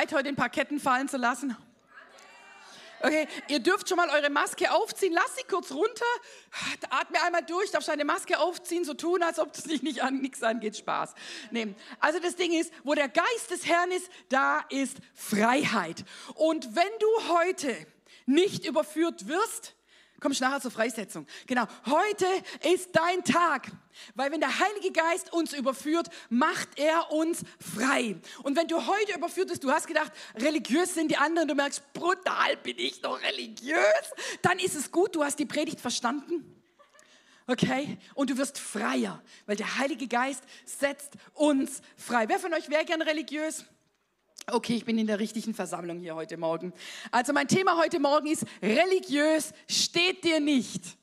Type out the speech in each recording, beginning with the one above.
bereit, heute paar Ketten fallen zu lassen? Okay, ihr dürft schon mal eure Maske aufziehen. Lass sie kurz runter. Atme einmal durch, darfst deine Maske aufziehen, so tun, als ob das dich nicht an nichts angeht. Spaß. Nee. Also das Ding ist, wo der Geist des Herrn ist, da ist Freiheit. Und wenn du heute nicht überführt wirst, Komm nachher zur Freisetzung. Genau. Heute ist dein Tag. Weil wenn der Heilige Geist uns überführt, macht er uns frei. Und wenn du heute überführt bist, du hast gedacht, religiös sind die anderen, du merkst, brutal bin ich doch religiös, dann ist es gut, du hast die Predigt verstanden. Okay? Und du wirst freier, weil der Heilige Geist setzt uns frei. Wer von euch wäre gern religiös? Okay, ich bin in der richtigen Versammlung hier heute Morgen. Also mein Thema heute Morgen ist, religiös steht dir nicht.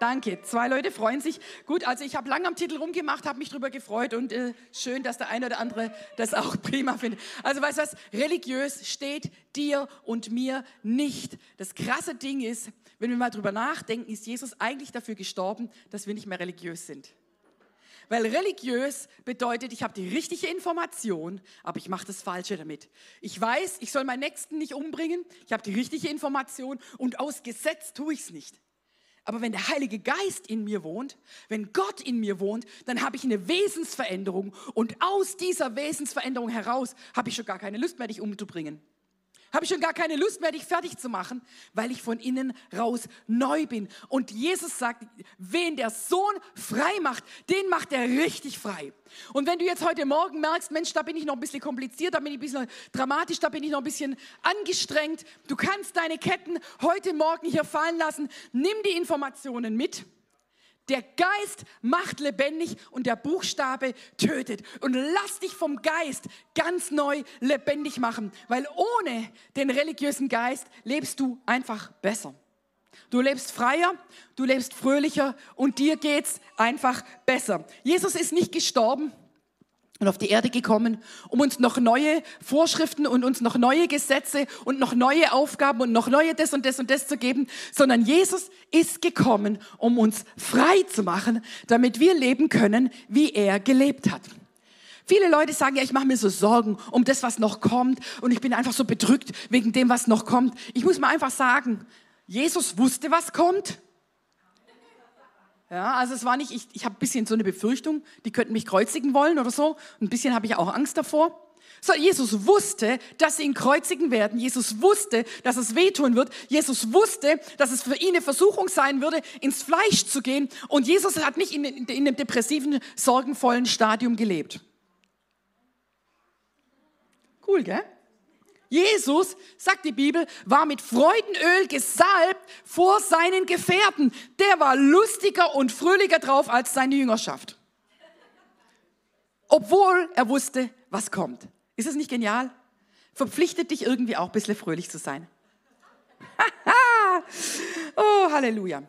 Danke, zwei Leute freuen sich. Gut, also ich habe lange am Titel rumgemacht, habe mich darüber gefreut und äh, schön, dass der eine oder andere das auch prima findet. Also weißt du was, religiös steht dir und mir nicht. Das krasse Ding ist, wenn wir mal drüber nachdenken, ist Jesus eigentlich dafür gestorben, dass wir nicht mehr religiös sind. Weil religiös bedeutet, ich habe die richtige Information, aber ich mache das Falsche damit. Ich weiß, ich soll meinen Nächsten nicht umbringen, ich habe die richtige Information und aus Gesetz tue ich es nicht. Aber wenn der Heilige Geist in mir wohnt, wenn Gott in mir wohnt, dann habe ich eine Wesensveränderung und aus dieser Wesensveränderung heraus habe ich schon gar keine Lust mehr, dich umzubringen habe ich schon gar keine Lust mehr, dich fertig zu machen, weil ich von innen raus neu bin. Und Jesus sagt, wen der Sohn frei macht, den macht er richtig frei. Und wenn du jetzt heute Morgen merkst, Mensch, da bin ich noch ein bisschen kompliziert, da bin ich ein bisschen dramatisch, da bin ich noch ein bisschen angestrengt, du kannst deine Ketten heute Morgen hier fallen lassen, nimm die Informationen mit der Geist macht lebendig und der Buchstabe tötet. Und lass dich vom Geist ganz neu lebendig machen, weil ohne den religiösen Geist lebst du einfach besser. Du lebst freier, du lebst fröhlicher und dir geht's einfach besser. Jesus ist nicht gestorben, und auf die Erde gekommen, um uns noch neue Vorschriften und uns noch neue Gesetze und noch neue Aufgaben und noch neue das und das und das zu geben, sondern Jesus ist gekommen, um uns frei zu machen, damit wir leben können, wie er gelebt hat. Viele Leute sagen, ja, ich mache mir so Sorgen um das, was noch kommt und ich bin einfach so bedrückt wegen dem, was noch kommt. Ich muss mal einfach sagen, Jesus wusste, was kommt ja, also es war nicht, ich, ich habe ein bisschen so eine Befürchtung, die könnten mich kreuzigen wollen oder so. Ein bisschen habe ich auch Angst davor. So, Jesus wusste, dass sie ihn kreuzigen werden. Jesus wusste, dass es wehtun wird. Jesus wusste, dass es für ihn eine Versuchung sein würde, ins Fleisch zu gehen. Und Jesus hat nicht in, in, in einem depressiven, sorgenvollen Stadium gelebt. Cool, gell? Jesus, sagt die Bibel, war mit Freudenöl gesalbt vor seinen Gefährten. Der war lustiger und fröhlicher drauf als seine Jüngerschaft. Obwohl er wusste, was kommt. Ist es nicht genial? Verpflichtet dich irgendwie auch ein bisschen fröhlich zu sein. oh, Halleluja.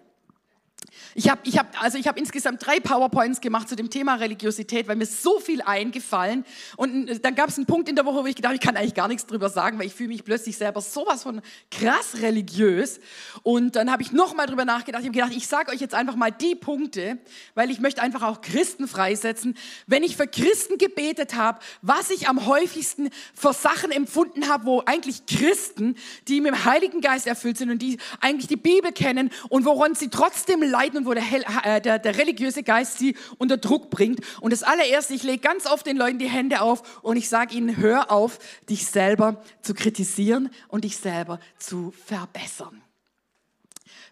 Ich habe ich hab, also ich hab insgesamt drei PowerPoints gemacht zu dem Thema Religiosität, weil mir so viel eingefallen. Und äh, dann gab es einen Punkt in der Woche, wo ich gedacht ich kann eigentlich gar nichts drüber sagen, weil ich fühle mich plötzlich selber sowas von krass religiös. Und dann habe ich nochmal drüber nachgedacht. Ich habe gedacht, ich sage euch jetzt einfach mal die Punkte, weil ich möchte einfach auch Christen freisetzen. Wenn ich für Christen gebetet habe, was ich am häufigsten für Sachen empfunden habe, wo eigentlich Christen, die mit dem Heiligen Geist erfüllt sind und die eigentlich die Bibel kennen und woran sie trotzdem leiden wo der, äh, der, der religiöse Geist sie unter Druck bringt. Und das allererste, ich lege ganz oft den Leuten die Hände auf und ich sage ihnen, hör auf, dich selber zu kritisieren und dich selber zu verbessern.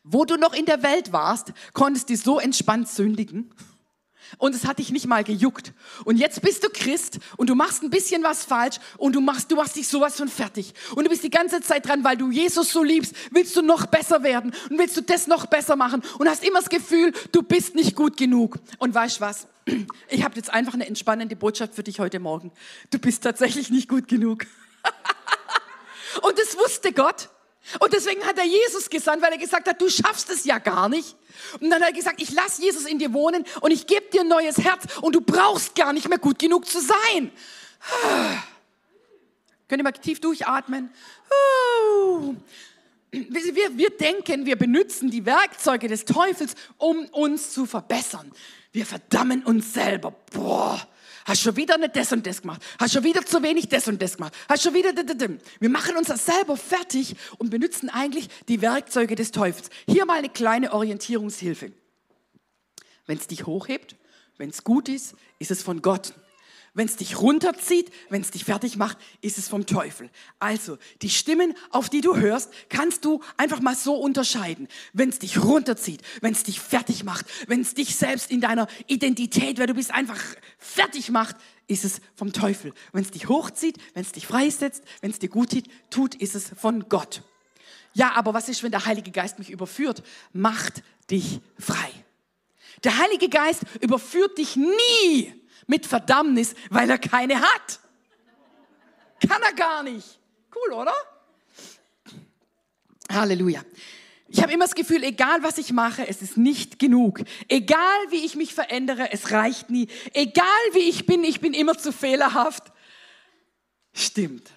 Wo du noch in der Welt warst, konntest du so entspannt sündigen und es hat dich nicht mal gejuckt. Und jetzt bist du Christ und du machst ein bisschen was falsch und du machst, du machst dich sowas von fertig. Und du bist die ganze Zeit dran, weil du Jesus so liebst, willst du noch besser werden und willst du das noch besser machen und hast immer das Gefühl, du bist nicht gut genug. Und weißt was? Ich habe jetzt einfach eine entspannende Botschaft für dich heute Morgen. Du bist tatsächlich nicht gut genug. und das wusste Gott. Und deswegen hat er Jesus gesandt, weil er gesagt hat, du schaffst es ja gar nicht. Und dann hat er gesagt, ich lasse Jesus in dir wohnen und ich gebe dir ein neues Herz und du brauchst gar nicht mehr gut genug zu sein. Könnt ihr mal tief durchatmen? Wir, wir denken, wir benutzen die Werkzeuge des Teufels, um uns zu verbessern. Wir verdammen uns selber. Boah, Hast schon wieder nicht das und das gemacht. Hast schon wieder zu wenig das und das gemacht. Hast schon wieder. Wir machen uns das selber fertig und benutzen eigentlich die Werkzeuge des Teufels. Hier mal eine kleine Orientierungshilfe. Wenn es dich hochhebt, wenn es gut ist, ist es von Gott. Wenn es dich runterzieht, wenn es dich fertig macht, ist es vom Teufel. Also, die Stimmen, auf die du hörst, kannst du einfach mal so unterscheiden. Wenn es dich runterzieht, wenn es dich fertig macht, wenn es dich selbst in deiner Identität, weil du bist einfach fertig macht, ist es vom Teufel. Wenn es dich hochzieht, wenn es dich freisetzt, wenn es dir gut tut, ist es von Gott. Ja, aber was ist, wenn der Heilige Geist mich überführt? Macht dich frei. Der Heilige Geist überführt dich nie mit Verdammnis, weil er keine hat. Kann er gar nicht. Cool, oder? Halleluja. Ich habe immer das Gefühl, egal was ich mache, es ist nicht genug. Egal wie ich mich verändere, es reicht nie. Egal wie ich bin, ich bin immer zu fehlerhaft. Stimmt.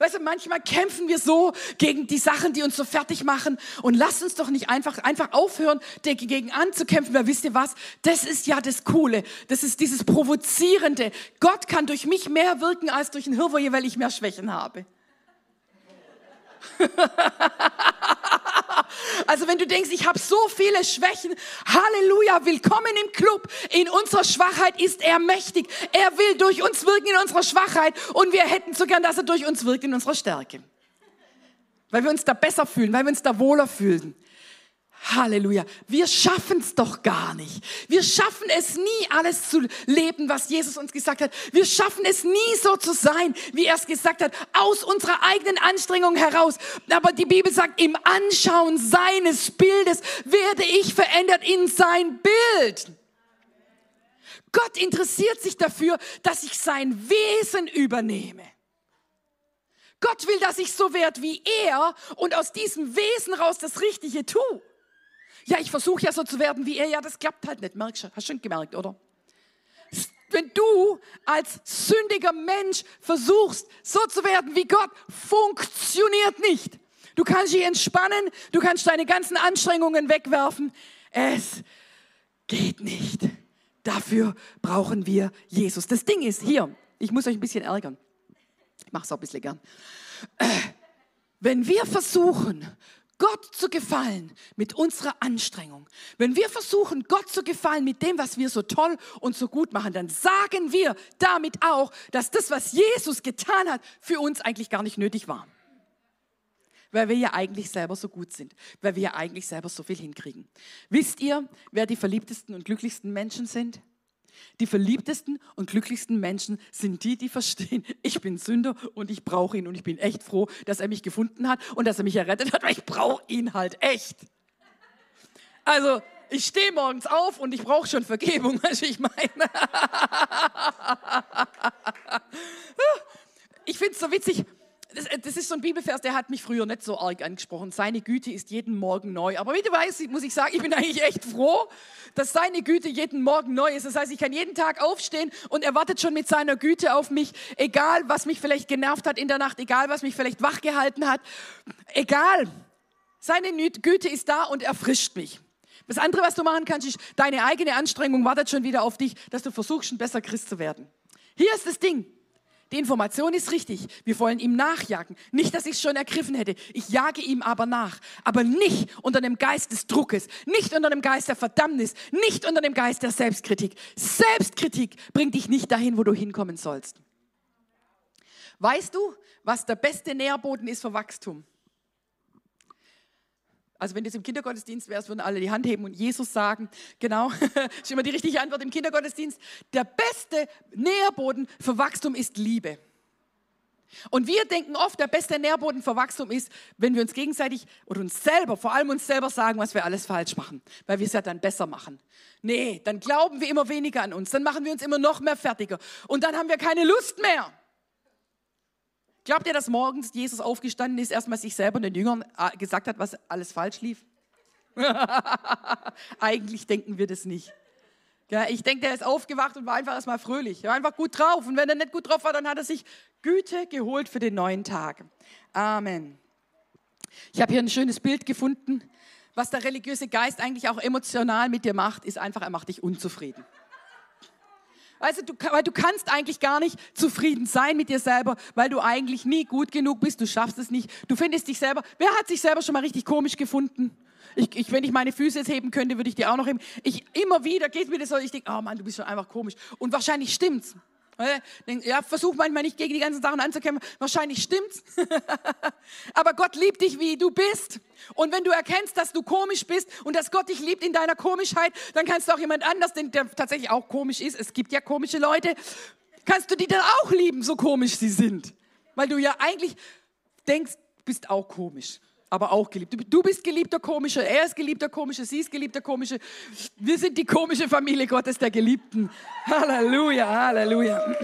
Weißt du, manchmal kämpfen wir so gegen die Sachen, die uns so fertig machen und lass uns doch nicht einfach, einfach aufhören, dagegen anzukämpfen, weil wisst ihr was? Das ist ja das Coole. Das ist dieses Provozierende. Gott kann durch mich mehr wirken als durch ein Hirwoje, weil ich mehr Schwächen habe. Also wenn du denkst, ich habe so viele Schwächen, Halleluja, willkommen im Club. In unserer Schwachheit ist er mächtig. Er will durch uns wirken in unserer Schwachheit und wir hätten so gern, dass er durch uns wirkt in unserer Stärke. Weil wir uns da besser fühlen, weil wir uns da wohler fühlen. Halleluja. Wir schaffen es doch gar nicht. Wir schaffen es nie, alles zu leben, was Jesus uns gesagt hat. Wir schaffen es nie so zu sein, wie er es gesagt hat, aus unserer eigenen Anstrengung heraus. Aber die Bibel sagt, im Anschauen seines Bildes werde ich verändert in sein Bild. Gott interessiert sich dafür, dass ich sein Wesen übernehme. Gott will, dass ich so werde wie er und aus diesem Wesen raus das Richtige tue. Ja, ich versuche ja so zu werden wie er. Ja, das klappt halt nicht. Merkst du? Hast schon gemerkt, oder? Wenn du als sündiger Mensch versuchst, so zu werden wie Gott, funktioniert nicht. Du kannst dich entspannen, du kannst deine ganzen Anstrengungen wegwerfen. Es geht nicht. Dafür brauchen wir Jesus. Das Ding ist hier, ich muss euch ein bisschen ärgern. Ich mache es auch ein bisschen gern. Äh, wenn wir versuchen, Gott zu gefallen mit unserer Anstrengung, wenn wir versuchen, Gott zu gefallen mit dem, was wir so toll und so gut machen, dann sagen wir damit auch, dass das, was Jesus getan hat, für uns eigentlich gar nicht nötig war. Weil wir ja eigentlich selber so gut sind, weil wir ja eigentlich selber so viel hinkriegen. Wisst ihr, wer die verliebtesten und glücklichsten Menschen sind? Die verliebtesten und glücklichsten Menschen sind die, die verstehen, ich bin Sünder und ich brauche ihn und ich bin echt froh, dass er mich gefunden hat und dass er mich errettet hat, weil ich brauche ihn halt echt. Also, ich stehe morgens auf und ich brauche schon Vergebung, also ich meine. Ich finde es so witzig, das, äh, das, ist so ein Bibelvers, der hat mich früher nicht so arg angesprochen. Seine Güte ist jeden Morgen neu. Aber wie du weißt, muss ich sagen, ich bin eigentlich echt froh, dass seine Güte jeden Morgen neu ist. Das heißt, ich kann jeden Tag aufstehen und er wartet schon mit seiner Güte auf mich, egal was mich vielleicht genervt hat in der Nacht, egal was mich vielleicht wachgehalten hat, egal. Seine Güte ist da und erfrischt mich. Das andere, was du machen kannst, ist, deine eigene Anstrengung wartet schon wieder auf dich, dass du versuchst, ein besser Christ zu werden. Hier ist das Ding. Die Information ist richtig. Wir wollen ihm nachjagen. Nicht, dass ich es schon ergriffen hätte. Ich jage ihm aber nach. Aber nicht unter dem Geist des Druckes, nicht unter dem Geist der Verdammnis, nicht unter dem Geist der Selbstkritik. Selbstkritik bringt dich nicht dahin, wo du hinkommen sollst. Weißt du, was der beste Nährboden ist für Wachstum? Also wenn das im Kindergottesdienst wäre, würden alle die Hand heben und Jesus sagen. Genau, ist immer die richtige Antwort im Kindergottesdienst. Der beste Nährboden für Wachstum ist Liebe. Und wir denken oft, der beste Nährboden für Wachstum ist, wenn wir uns gegenseitig oder uns selber, vor allem uns selber sagen, was wir alles falsch machen, weil wir es ja dann besser machen. Nee, dann glauben wir immer weniger an uns, dann machen wir uns immer noch mehr fertiger und dann haben wir keine Lust mehr. Glaubt ihr, dass morgens Jesus aufgestanden ist, erstmal sich selber und den Jüngern äh, gesagt hat, was alles falsch lief? Eigentlich denken wir das nicht. Ich denke, der ist aufgewacht und war einfach erstmal fröhlich. Er war einfach gut drauf. Und wenn er nicht gut drauf war, dann hat er sich Güte geholt für den neuen Tag. Amen. Ich habe hier ein schönes Bild gefunden. Was der religiöse Geist eigentlich auch emotional mit dir macht, ist einfach, er macht dich unzufrieden. Du, du, weil du kannst eigentlich gar nicht zufrieden sein mit dir selber, weil du eigentlich nie gut genug bist. Du schaffst es nicht. Du findest dich selber. Wer hat sich selber schon mal richtig komisch gefunden? Ich, ich, wenn ich meine Füße jetzt heben könnte, würde ich die auch noch heben. Ich, immer wieder geht mir das so, ich denke, oh Mann, du bist schon einfach komisch. Und wahrscheinlich stimmt's. Ja, versuch manchmal nicht gegen die ganzen Sachen anzukämpfen. Wahrscheinlich stimmt's. Aber Gott liebt dich, wie du bist. Und wenn du erkennst, dass du komisch bist und dass Gott dich liebt in deiner Komischheit, dann kannst du auch jemand anders, der tatsächlich auch komisch ist, es gibt ja komische Leute, kannst du die dann auch lieben, so komisch sie sind. Weil du ja eigentlich denkst, bist auch komisch aber auch geliebt. Du bist geliebter Komische, er ist geliebter Komische, sie ist geliebter Komische. Wir sind die komische Familie Gottes der Geliebten. Halleluja, Halleluja.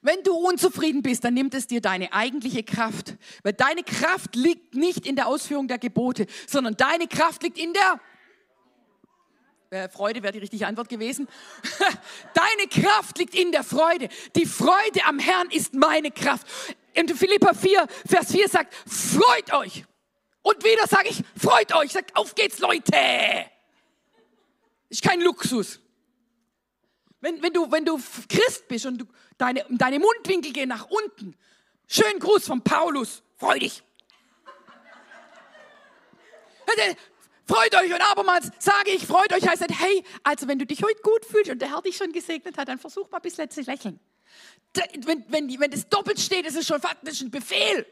Wenn du unzufrieden bist, dann nimmt es dir deine eigentliche Kraft. Weil deine Kraft liegt nicht in der Ausführung der Gebote, sondern deine Kraft liegt in der äh, Freude wäre die richtige Antwort gewesen. Deine Kraft liegt in der Freude. Die Freude am Herrn ist meine Kraft in Philippa 4, Vers 4 sagt, freut euch. Und wieder sage ich, freut euch. Sagt, auf geht's, Leute. Ist kein Luxus. Wenn, wenn, du, wenn du Christ bist und du, deine, deine Mundwinkel gehen nach unten, schönen Gruß von Paulus, freu dich. Freut euch und abermals sage ich, freut euch heißt, hey, also wenn du dich heute gut fühlst und der Herr dich schon gesegnet hat, dann versuch mal bisschen zu lächeln wenn, wenn, wenn das doppelt steht, ist es schon faktisch ein Befehl.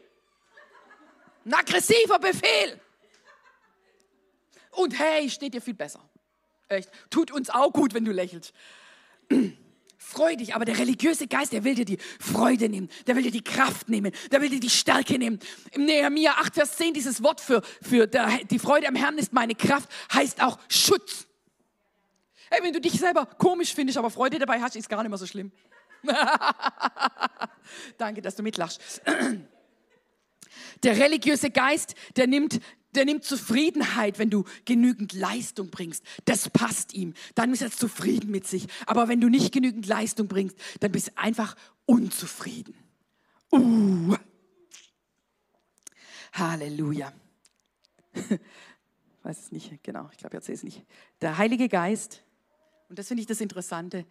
Ein aggressiver Befehl. Und hey, steht dir viel besser. Echt. Tut uns auch gut, wenn du lächelst. Freu dich, aber der religiöse Geist, der will dir die Freude nehmen, der will dir die Kraft nehmen, der will dir die Stärke nehmen. Im Nehemiah 8, Vers 10, dieses Wort für, für der, die Freude am Herrn ist meine Kraft, heißt auch Schutz. Hey, wenn du dich selber komisch findest, aber Freude dabei hast, ist gar nicht mehr so schlimm. Danke, dass du mitlachst. Der religiöse Geist, der nimmt, der nimmt Zufriedenheit, wenn du genügend Leistung bringst. Das passt ihm. Dann ist er zufrieden mit sich. Aber wenn du nicht genügend Leistung bringst, dann bist du einfach unzufrieden. Uh. Halleluja. Weiß es nicht, genau, ich glaube, ich erzähle es nicht. Der Heilige Geist, und das finde ich das Interessante,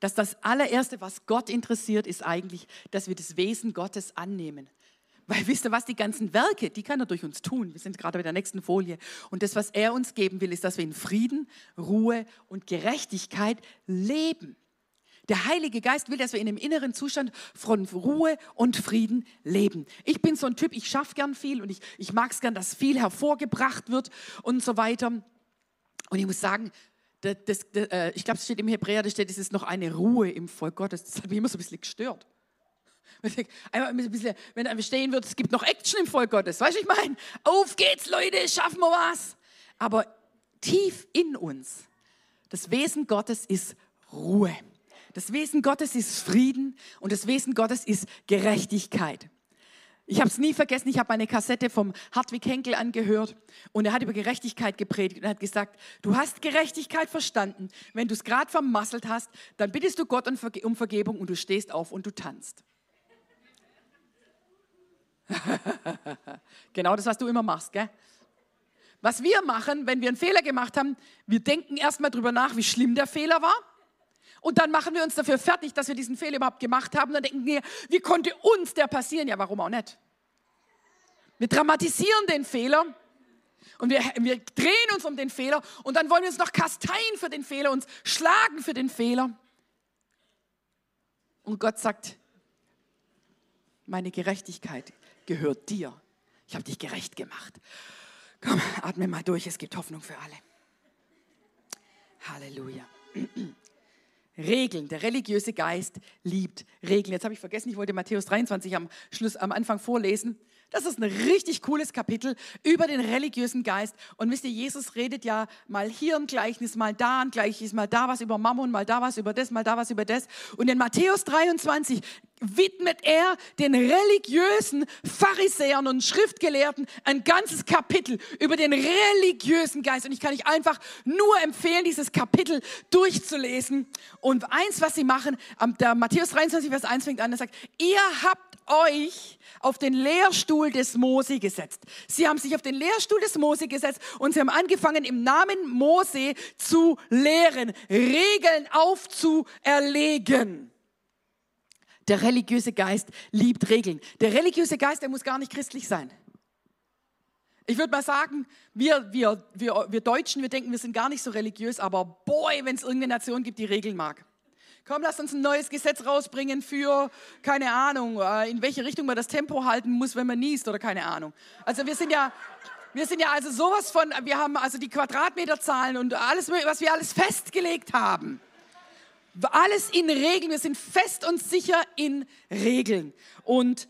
dass das allererste, was Gott interessiert, ist eigentlich, dass wir das Wesen Gottes annehmen. Weil wisst ihr was, die ganzen Werke, die kann er durch uns tun. Wir sind gerade bei der nächsten Folie. Und das, was er uns geben will, ist, dass wir in Frieden, Ruhe und Gerechtigkeit leben. Der Heilige Geist will, dass wir in einem inneren Zustand von Ruhe und Frieden leben. Ich bin so ein Typ, ich schaffe gern viel und ich, ich mag es gern, dass viel hervorgebracht wird und so weiter. Und ich muss sagen, das, das, das, äh, ich glaube, es steht im Hebräer, da steht, es ist noch eine Ruhe im Volk Gottes. Das hat mich immer so ein bisschen gestört. Einmal ein bisschen, wenn da stehen wird, es gibt noch Action im Volk Gottes. Weißt du, ich meine, auf geht's, Leute, schaffen wir was. Aber tief in uns, das Wesen Gottes ist Ruhe. Das Wesen Gottes ist Frieden und das Wesen Gottes ist Gerechtigkeit. Ich habe es nie vergessen, ich habe eine Kassette vom Hartwig Henkel angehört und er hat über Gerechtigkeit gepredigt und hat gesagt, du hast Gerechtigkeit verstanden. Wenn du es gerade vermasselt hast, dann bittest du Gott um Vergebung und du stehst auf und du tanzt. genau das, was du immer machst, gell? Was wir machen, wenn wir einen Fehler gemacht haben, wir denken erstmal drüber nach, wie schlimm der Fehler war. Und dann machen wir uns dafür fertig, dass wir diesen Fehler überhaupt gemacht haben. Und dann denken wir, wie konnte uns der passieren? Ja, warum auch nicht? Wir dramatisieren den Fehler und wir, wir drehen uns um den Fehler und dann wollen wir uns noch kasteien für den Fehler, uns schlagen für den Fehler. Und Gott sagt, meine Gerechtigkeit gehört dir. Ich habe dich gerecht gemacht. Komm, atme mal durch, es gibt Hoffnung für alle. Halleluja. Regeln. Der religiöse Geist liebt Regeln. Jetzt habe ich vergessen, ich wollte Matthäus 23 am Schluss, am Anfang vorlesen. Das ist ein richtig cooles Kapitel über den religiösen Geist. Und wisst ihr, Jesus redet ja mal hier ein Gleichnis, mal da ein Gleichnis, mal da was über Mammon, mal da was über das, mal da was über das. Und in Matthäus 23 widmet er den religiösen Pharisäern und Schriftgelehrten ein ganzes Kapitel über den religiösen Geist. Und ich kann euch einfach nur empfehlen, dieses Kapitel durchzulesen. Und eins, was sie machen, der Matthäus 23, Vers 1 fängt an, er sagt, ihr habt euch auf den Lehrstuhl des Mose gesetzt. Sie haben sich auf den Lehrstuhl des Mose gesetzt und sie haben angefangen, im Namen Mose zu lehren, Regeln aufzuerlegen. Der religiöse Geist liebt Regeln. Der religiöse Geist, der muss gar nicht christlich sein. Ich würde mal sagen, wir, wir, wir, wir Deutschen, wir denken, wir sind gar nicht so religiös, aber boy, wenn es irgendeine Nation gibt, die Regeln mag. Komm, lass uns ein neues Gesetz rausbringen für, keine Ahnung, äh, in welche Richtung man das Tempo halten muss, wenn man niest oder keine Ahnung. Also wir sind ja, wir sind ja also sowas von, wir haben also die Quadratmeterzahlen und alles, was wir alles festgelegt haben. Alles in Regeln. Wir sind fest und sicher in Regeln. Und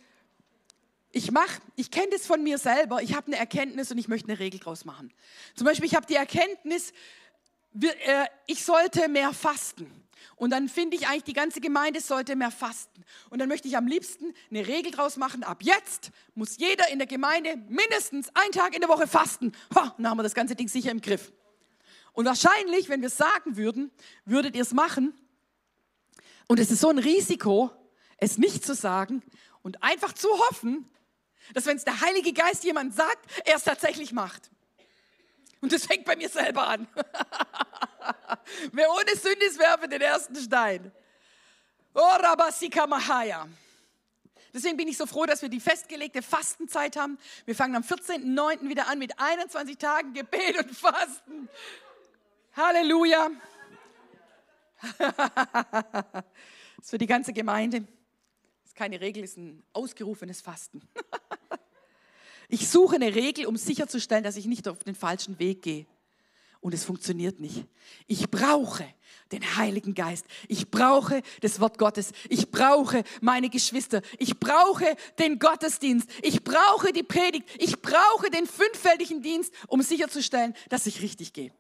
ich mache, ich kenne das von mir selber. Ich habe eine Erkenntnis und ich möchte eine Regel draus machen. Zum Beispiel, ich habe die Erkenntnis, äh, ich sollte mehr fasten. Und dann finde ich eigentlich, die ganze Gemeinde sollte mehr fasten. Und dann möchte ich am liebsten eine Regel draus machen. Ab jetzt muss jeder in der Gemeinde mindestens einen Tag in der Woche fasten. Ha, dann haben wir das ganze Ding sicher im Griff. Und wahrscheinlich, wenn wir es sagen würden, würdet ihr es machen. Und es ist so ein Risiko, es nicht zu sagen und einfach zu hoffen, dass wenn es der Heilige Geist jemand sagt, er es tatsächlich macht. Und das fängt bei mir selber an. Wer ohne Sünde ist, werfe den ersten Stein. Oh, Rabasika Mahaya. Deswegen bin ich so froh, dass wir die festgelegte Fastenzeit haben. Wir fangen am 14.09. wieder an mit 21 Tagen Gebet und Fasten. Halleluja. das ist für die ganze Gemeinde. Das ist keine Regel, ist ein ausgerufenes Fasten. ich suche eine Regel, um sicherzustellen, dass ich nicht auf den falschen Weg gehe. Und es funktioniert nicht. Ich brauche den Heiligen Geist. Ich brauche das Wort Gottes. Ich brauche meine Geschwister. Ich brauche den Gottesdienst. Ich brauche die Predigt. Ich brauche den fünffältigen Dienst, um sicherzustellen, dass ich richtig gehe.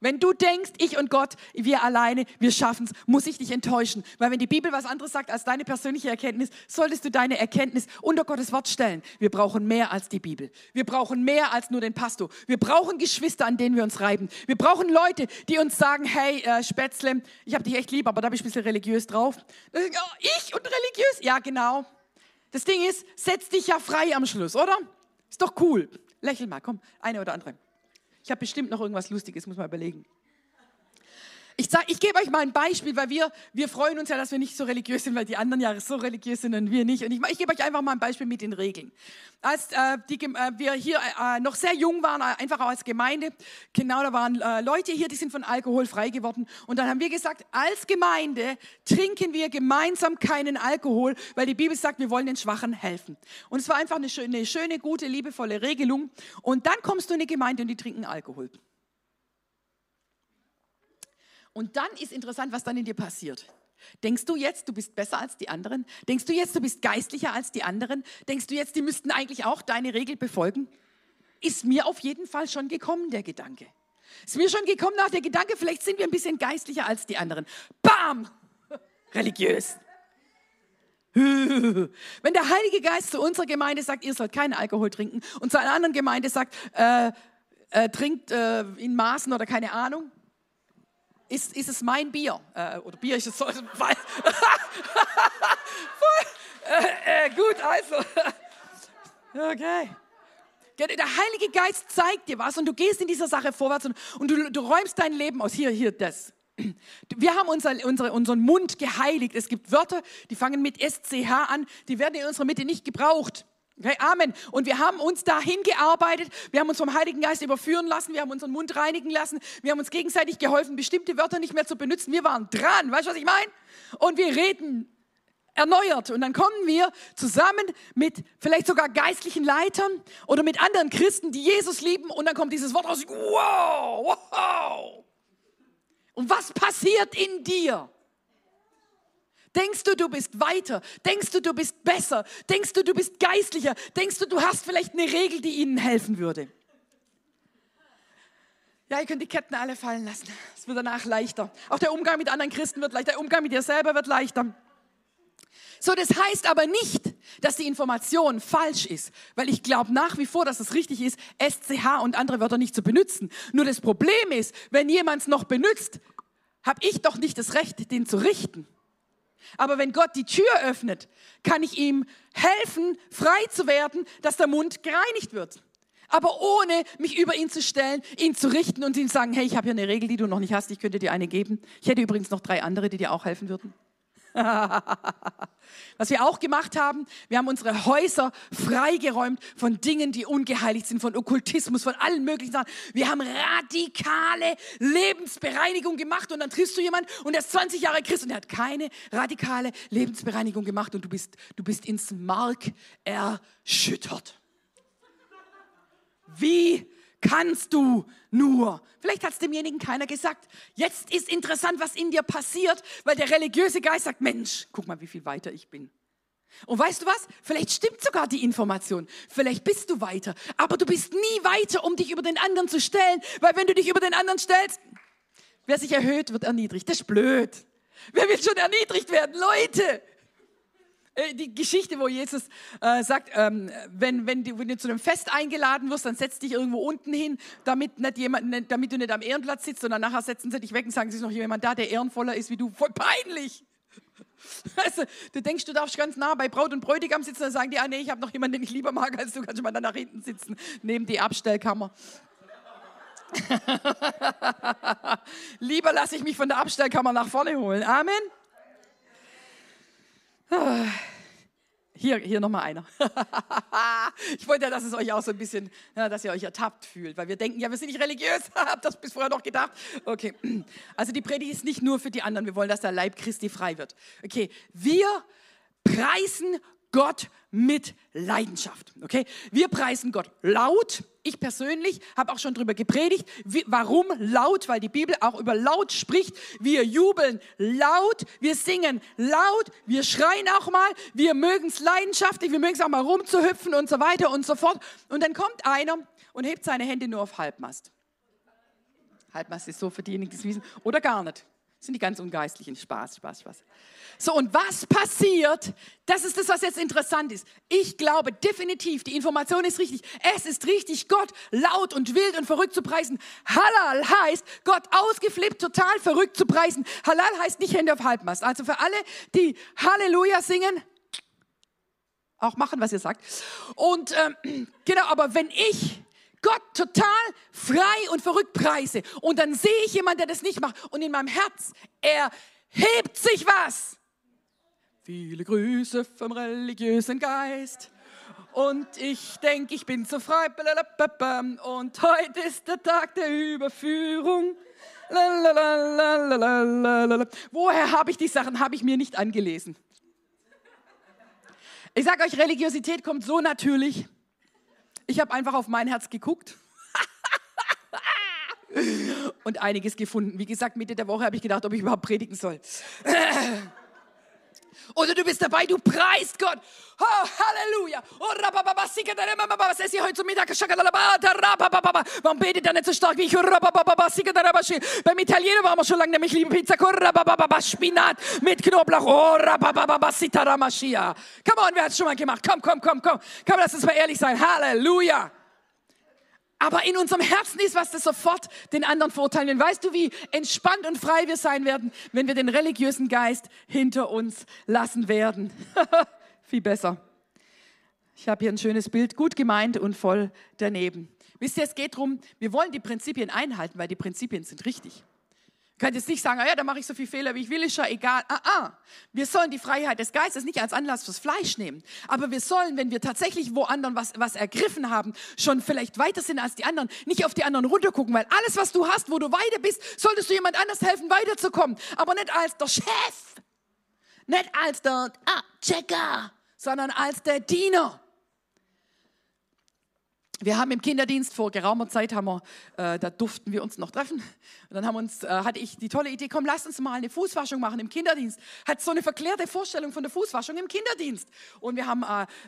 Wenn du denkst, ich und Gott, wir alleine, wir schaffen es, muss ich dich enttäuschen. Weil wenn die Bibel was anderes sagt als deine persönliche Erkenntnis, solltest du deine Erkenntnis unter Gottes Wort stellen. Wir brauchen mehr als die Bibel. Wir brauchen mehr als nur den Pastor. Wir brauchen Geschwister, an denen wir uns reiben. Wir brauchen Leute, die uns sagen, hey äh, Spätzle, ich habe dich echt lieb, aber da bin ich ein bisschen religiös drauf. Ich und religiös? Ja, genau. Das Ding ist, setz dich ja frei am Schluss, oder? Ist doch cool. Lächel mal, komm, eine oder andere. Ich habe bestimmt noch irgendwas Lustiges, muss mal überlegen. Ich, ich gebe euch mal ein Beispiel, weil wir, wir freuen uns ja, dass wir nicht so religiös sind, weil die anderen ja so religiös sind und wir nicht. Und ich, ich gebe euch einfach mal ein Beispiel mit den Regeln. Als äh, die, äh, wir hier äh, noch sehr jung waren, äh, einfach auch als Gemeinde, genau, da waren äh, Leute hier, die sind von Alkohol frei geworden. Und dann haben wir gesagt, als Gemeinde trinken wir gemeinsam keinen Alkohol, weil die Bibel sagt, wir wollen den Schwachen helfen. Und es war einfach eine schöne, eine schöne gute, liebevolle Regelung. Und dann kommst du in eine Gemeinde und die trinken Alkohol. Und dann ist interessant, was dann in dir passiert. Denkst du jetzt, du bist besser als die anderen? Denkst du jetzt, du bist geistlicher als die anderen? Denkst du jetzt, die müssten eigentlich auch deine Regel befolgen? Ist mir auf jeden Fall schon gekommen, der Gedanke. Ist mir schon gekommen nach der Gedanke, vielleicht sind wir ein bisschen geistlicher als die anderen. Bam! Religiös. Wenn der Heilige Geist zu unserer Gemeinde sagt, ihr sollt keinen Alkohol trinken und zu einer anderen Gemeinde sagt, äh, äh, trinkt äh, in Maßen oder keine Ahnung, ist, ist es mein Bier? Äh, oder Bier ist es so. Weil, äh, äh, gut, also. Okay. Der Heilige Geist zeigt dir was und du gehst in dieser Sache vorwärts und, und du, du räumst dein Leben aus. Hier, hier, das. Wir haben unser, unsere, unseren Mund geheiligt. Es gibt Wörter, die fangen mit SCH an, die werden in unserer Mitte nicht gebraucht. Okay, Amen. Und wir haben uns dahin gearbeitet, wir haben uns vom Heiligen Geist überführen lassen, wir haben unseren Mund reinigen lassen, wir haben uns gegenseitig geholfen, bestimmte Wörter nicht mehr zu benutzen. Wir waren dran, weißt du, was ich meine? Und wir reden erneuert. Und dann kommen wir zusammen mit vielleicht sogar geistlichen Leitern oder mit anderen Christen, die Jesus lieben. Und dann kommt dieses Wort raus, wow, wow. Und was passiert in dir? Denkst du, du bist weiter? Denkst du, du bist besser? Denkst du, du bist geistlicher? Denkst du, du hast vielleicht eine Regel, die ihnen helfen würde? Ja, ihr könnt die Ketten alle fallen lassen. Es wird danach leichter. Auch der Umgang mit anderen Christen wird leichter. Der Umgang mit dir selber wird leichter. So, das heißt aber nicht, dass die Information falsch ist, weil ich glaube nach wie vor, dass es richtig ist, SCH und andere Wörter nicht zu benutzen. Nur das Problem ist, wenn jemand es noch benutzt, habe ich doch nicht das Recht, den zu richten. Aber wenn Gott die Tür öffnet, kann ich ihm helfen, frei zu werden, dass der Mund gereinigt wird. Aber ohne mich über ihn zu stellen, ihn zu richten und ihm zu sagen, hey, ich habe hier eine Regel, die du noch nicht hast, ich könnte dir eine geben. Ich hätte übrigens noch drei andere, die dir auch helfen würden. Was wir auch gemacht haben, wir haben unsere Häuser freigeräumt von Dingen, die ungeheiligt sind, von Okkultismus, von allen möglichen Sachen. Wir haben radikale Lebensbereinigung gemacht und dann triffst du jemanden und er ist 20 Jahre Christ und er hat keine radikale Lebensbereinigung gemacht und du bist, du bist ins Mark erschüttert. Wie kannst du nur. Vielleicht hat es demjenigen keiner gesagt. Jetzt ist interessant, was in dir passiert, weil der religiöse Geist sagt, Mensch, guck mal, wie viel weiter ich bin. Und weißt du was? Vielleicht stimmt sogar die Information. Vielleicht bist du weiter. Aber du bist nie weiter, um dich über den anderen zu stellen. Weil wenn du dich über den anderen stellst, wer sich erhöht, wird erniedrigt. Das ist blöd. Wer will schon erniedrigt werden? Leute, die Geschichte, wo Jesus äh, sagt, ähm, wenn, wenn, du, wenn, du, zu einem Fest eingeladen wirst, dann setz dich irgendwo unten hin, damit, nicht jemand, damit du nicht am Ehrenplatz sitzt, sondern nachher setzen sie dich weg und sagen, es ist noch jemand da, der ehrenvoller ist wie du. Voll peinlich. Also, du denkst, du darfst ganz nah bei Braut und Bräutigam sitzen, dann sagen die, ah nee, ich habe noch jemanden, den ich lieber mag als du, kannst du mal da nach hinten sitzen, neben die Abstellkammer. lieber lasse ich mich von der Abstellkammer nach vorne holen. Amen. Hier, hier nochmal einer. ich wollte ja, dass es euch auch so ein bisschen, dass ihr euch ertappt fühlt, weil wir denken, ja, wir sind nicht religiös. Habt das bis vorher noch gedacht? Okay. Also die Predigt ist nicht nur für die anderen. Wir wollen, dass der Leib Christi frei wird. Okay. Wir preisen Gott mit Leidenschaft. Okay? Wir preisen Gott laut. Ich persönlich habe auch schon darüber gepredigt. Wie, warum laut? Weil die Bibel auch über laut spricht. Wir jubeln laut, wir singen laut, wir schreien auch mal, wir mögen es leidenschaftlich, wir mögen es auch mal rumzuhüpfen und so weiter und so fort. Und dann kommt einer und hebt seine Hände nur auf Halbmast. Halbmast ist so für diejenigen, die es wissen. Oder gar nicht. Sind die ganz ungeistlichen. Spaß, Spaß, Spaß. So, und was passiert? Das ist das, was jetzt interessant ist. Ich glaube definitiv, die Information ist richtig. Es ist richtig, Gott laut und wild und verrückt zu preisen. Halal heißt, Gott ausgeflippt, total verrückt zu preisen. Halal heißt nicht Hände auf Halbmast. Also für alle, die Halleluja singen, auch machen, was ihr sagt. Und ähm, genau, aber wenn ich Gott total frei und verrückt preise und dann sehe ich jemanden, der das nicht macht und in meinem Herz, er hebt sich was. Viele Grüße vom religiösen Geist. Und ich denke, ich bin so frei. Und heute ist der Tag der Überführung. Woher habe ich die Sachen? Habe ich mir nicht angelesen. Ich sage euch, Religiosität kommt so natürlich. Ich habe einfach auf mein Herz geguckt und einiges gefunden. Wie gesagt, Mitte der Woche habe ich gedacht, ob ich überhaupt predigen soll. Oder du bist dabei, du preist Gott. Oh, Halleluja. Oh, was ist hier heute Mittag? Warum betet er nicht so stark wie ich? Beim Italiener waren wir schon lange, nämlich liebe Pizza. Spinat mit Knoblauch. Oh, Come on, wer hat es schon mal gemacht? Komm, komm, komm, komm. Komm, lass uns mal ehrlich sein. Halleluja. Aber in unserem Herzen ist was, das sofort den anderen verurteilen will. Weißt du, wie entspannt und frei wir sein werden, wenn wir den religiösen Geist hinter uns lassen werden? Viel besser. Ich habe hier ein schönes Bild, gut gemeint und voll daneben. Wisst ihr, es geht darum, wir wollen die Prinzipien einhalten, weil die Prinzipien sind richtig könnt jetzt nicht sagen, ah ja, da mache ich so viel Fehler, wie ich will, ist ja egal. Ah, ah. Wir sollen die Freiheit des Geistes nicht als Anlass fürs Fleisch nehmen. Aber wir sollen, wenn wir tatsächlich wo anderen was, was ergriffen haben, schon vielleicht weiter sind als die anderen, nicht auf die anderen runtergucken, weil alles, was du hast, wo du weiter bist, solltest du jemand anders helfen, weiterzukommen. Aber nicht als der Chef, nicht als der ah, Checker, sondern als der Diener. Wir haben im Kinderdienst vor geraumer Zeit, haben wir, äh, da durften wir uns noch treffen. Und dann haben uns, äh, hatte ich die tolle Idee, komm, lass uns mal eine Fußwaschung machen im Kinderdienst. Hat so eine verklärte Vorstellung von der Fußwaschung im Kinderdienst. Und wir haben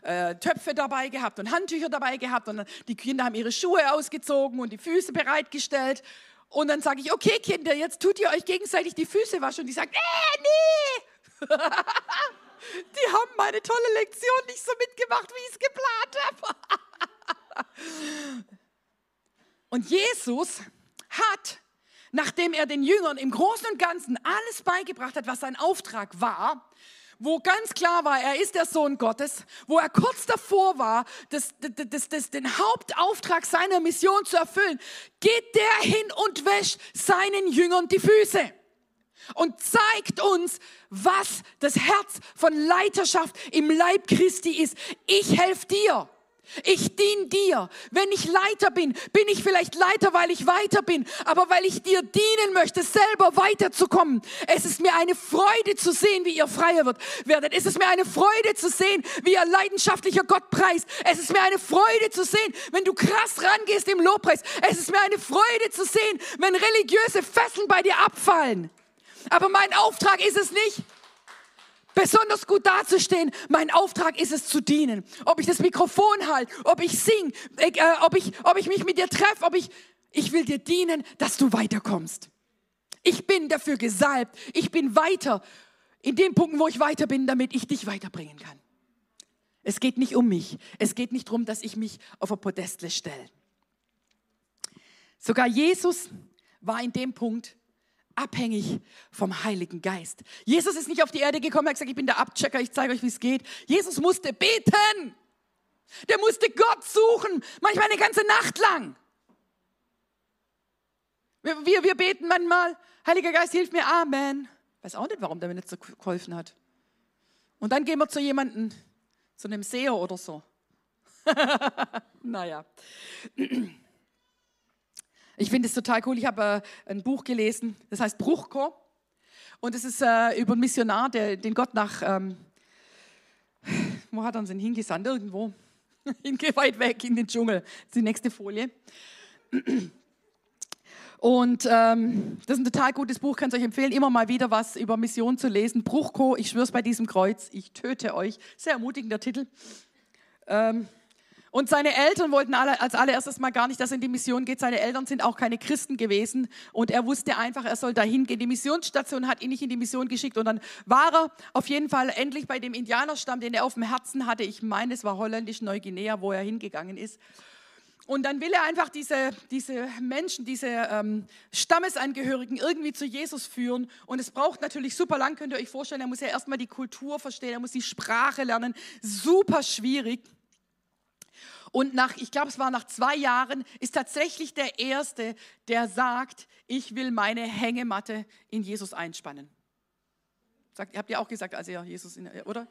äh, äh Töpfe dabei gehabt und Handtücher dabei gehabt. Und die Kinder haben ihre Schuhe ausgezogen und die Füße bereitgestellt. Und dann sage ich, okay Kinder, jetzt tut ihr euch gegenseitig die Füße waschen. Und die sagen, äh, nee. Die haben meine tolle Lektion nicht so mitgemacht, wie ich es geplant habe. Und Jesus hat, nachdem er den Jüngern im Großen und Ganzen alles beigebracht hat, was sein Auftrag war, wo ganz klar war, er ist der Sohn Gottes, wo er kurz davor war, das, das, das, den Hauptauftrag seiner Mission zu erfüllen, geht der hin und wäscht seinen Jüngern die Füße und zeigt uns, was das Herz von Leiterschaft im Leib Christi ist. Ich helfe dir. Ich diene dir. Wenn ich Leiter bin, bin ich vielleicht Leiter, weil ich weiter bin, aber weil ich dir dienen möchte, selber weiterzukommen. Es ist mir eine Freude zu sehen, wie ihr freier wird, werdet. Es ist mir eine Freude zu sehen, wie ihr leidenschaftlicher Gott preist. Es ist mir eine Freude zu sehen, wenn du krass rangehst im Lobpreis. Es ist mir eine Freude zu sehen, wenn religiöse Fesseln bei dir abfallen. Aber mein Auftrag ist es nicht, besonders gut dazustehen. Mein Auftrag ist es zu dienen. Ob ich das Mikrofon halte, ob ich sing, äh, ob, ich, ob ich mich mit dir treffe, ob ich, ich will dir dienen, dass du weiterkommst. Ich bin dafür gesalbt. Ich bin weiter in den Punkten, wo ich weiter bin, damit ich dich weiterbringen kann. Es geht nicht um mich. Es geht nicht darum, dass ich mich auf ein Podestle stelle. Sogar Jesus war in dem Punkt abhängig vom Heiligen Geist. Jesus ist nicht auf die Erde gekommen, er hat gesagt, ich bin der Abchecker, ich zeige euch, wie es geht. Jesus musste beten. Der musste Gott suchen, manchmal eine ganze Nacht lang. Wir, wir, wir beten manchmal, Heiliger Geist, hilf mir, Amen. Weiß auch nicht, warum der mir nicht so geholfen hat. Und dann gehen wir zu jemandem, zu einem Seher oder so. naja. Ich finde es total cool. Ich habe äh, ein Buch gelesen, das heißt Bruchko. Und es ist äh, über einen Missionar, der, den Gott nach, ähm, wo hat er uns denn hingesandt? Irgendwo. weit weg in den Dschungel. Das ist die nächste Folie. Und ähm, das ist ein total gutes Buch, kann es euch empfehlen, immer mal wieder was über Mission zu lesen. Bruchko, ich schwör's bei diesem Kreuz, ich töte euch. Sehr ermutigender Titel. Ähm, und seine Eltern wollten alle, als allererstes mal gar nicht, dass er in die Mission geht. Seine Eltern sind auch keine Christen gewesen. Und er wusste einfach, er soll dahin gehen. Die Missionsstation hat ihn nicht in die Mission geschickt. Und dann war er auf jeden Fall endlich bei dem Indianerstamm, den er auf dem Herzen hatte. Ich meine, es war holländisch Neuguinea, wo er hingegangen ist. Und dann will er einfach diese, diese Menschen, diese ähm, Stammesangehörigen irgendwie zu Jesus führen. Und es braucht natürlich super lang, könnt ihr euch vorstellen. Er muss ja erstmal die Kultur verstehen, er muss die Sprache lernen. Super schwierig. Und nach, ich glaube, es war nach zwei Jahren, ist tatsächlich der Erste, der sagt, ich will meine Hängematte in Jesus einspannen. Sagt, habt ihr auch gesagt, als er Jesus, in, oder?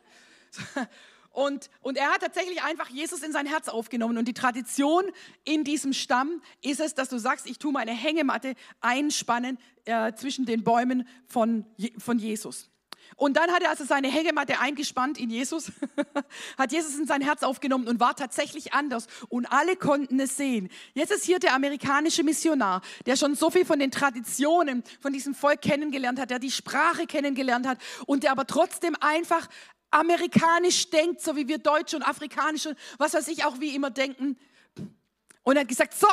Und, und er hat tatsächlich einfach Jesus in sein Herz aufgenommen. Und die Tradition in diesem Stamm ist es, dass du sagst, ich tue meine Hängematte einspannen äh, zwischen den Bäumen von, von Jesus. Und dann hat er also seine Hängematte eingespannt in Jesus, hat Jesus in sein Herz aufgenommen und war tatsächlich anders. Und alle konnten es sehen. Jetzt ist hier der amerikanische Missionar, der schon so viel von den Traditionen von diesem Volk kennengelernt hat, der die Sprache kennengelernt hat und der aber trotzdem einfach amerikanisch denkt, so wie wir Deutsche und Afrikanische und was weiß ich auch wie immer denken. Und er hat gesagt, so,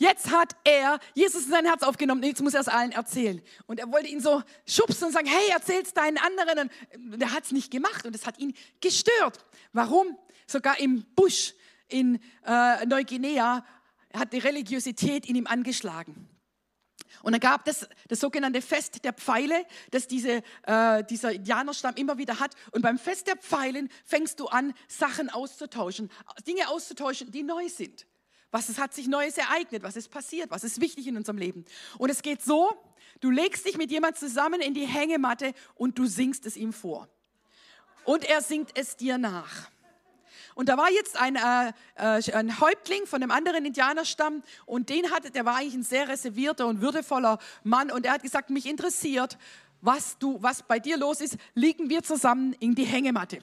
Jetzt hat er Jesus in sein Herz aufgenommen. Jetzt muss er es allen erzählen. Und er wollte ihn so schubsen und sagen, hey, erzähl's deinen anderen. Und er hat es nicht gemacht und es hat ihn gestört. Warum? Sogar im Busch in äh, Neuguinea hat die Religiosität in ihm angeschlagen. Und dann gab es das sogenannte Fest der Pfeile, das diese, äh, dieser Indianerstamm immer wieder hat. Und beim Fest der Pfeilen fängst du an, Sachen auszutauschen, Dinge auszutauschen, die neu sind. Was es hat sich Neues ereignet, was ist passiert, was ist wichtig in unserem Leben. Und es geht so, du legst dich mit jemand zusammen in die Hängematte und du singst es ihm vor. Und er singt es dir nach. Und da war jetzt ein, äh, äh, ein Häuptling von einem anderen Indianerstamm und den hatte, der war eigentlich ein sehr reservierter und würdevoller Mann und er hat gesagt, mich interessiert, was du, was bei dir los ist, liegen wir zusammen in die Hängematte.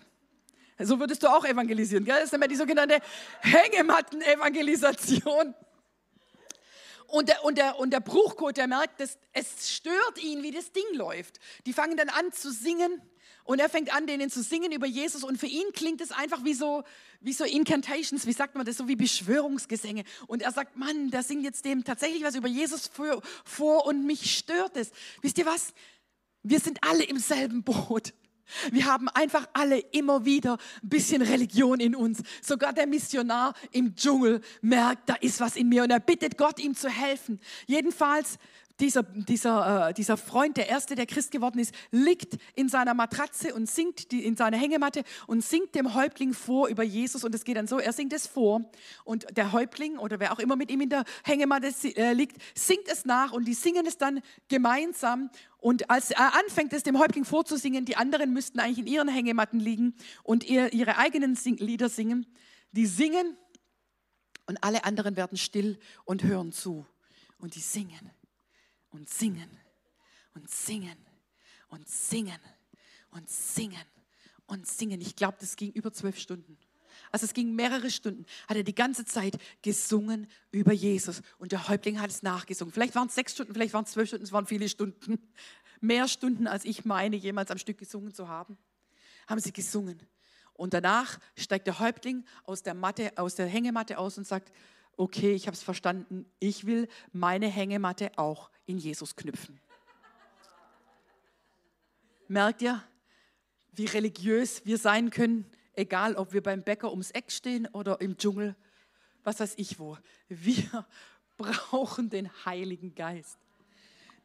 So würdest du auch evangelisieren. Gell? Das ist immer die sogenannte Hängematten-Evangelisation. Und der, und, der, und der Bruchcode, der merkt, dass es stört ihn, wie das Ding läuft. Die fangen dann an zu singen und er fängt an, denen zu singen über Jesus. Und für ihn klingt es einfach wie so, wie so Incantations, wie sagt man das, so wie Beschwörungsgesänge. Und er sagt, Mann, der singt jetzt dem tatsächlich was über Jesus vor, vor und mich stört es. Wisst ihr was? Wir sind alle im selben Boot. Wir haben einfach alle immer wieder ein bisschen Religion in uns. Sogar der Missionar im Dschungel merkt, da ist was in mir und er bittet Gott, ihm zu helfen. Jedenfalls dieser, dieser, äh, dieser Freund, der Erste, der Christ geworden ist, liegt in seiner Matratze und singt die, in seiner Hängematte und singt dem Häuptling vor über Jesus. Und es geht dann so, er singt es vor und der Häuptling oder wer auch immer mit ihm in der Hängematte äh, liegt, singt es nach und die singen es dann gemeinsam. Und als er anfängt, es dem Häuptling vorzusingen, die anderen müssten eigentlich in ihren Hängematten liegen und ihre eigenen Lieder singen. Die singen und alle anderen werden still und hören zu. Und die singen und singen und singen und singen und singen und singen. Ich glaube, das ging über zwölf Stunden. Also es ging mehrere Stunden, hat er die ganze Zeit gesungen über Jesus und der Häuptling hat es nachgesungen. Vielleicht waren es sechs Stunden, vielleicht waren es zwölf Stunden, es waren viele Stunden. Mehr Stunden, als ich meine, jemals am Stück gesungen zu haben, haben sie gesungen. Und danach steigt der Häuptling aus der, Matte, aus der Hängematte aus und sagt, okay, ich habe es verstanden, ich will meine Hängematte auch in Jesus knüpfen. Merkt ihr, wie religiös wir sein können, egal ob wir beim Bäcker ums Eck stehen oder im Dschungel, was weiß ich wo. Wir brauchen den Heiligen Geist.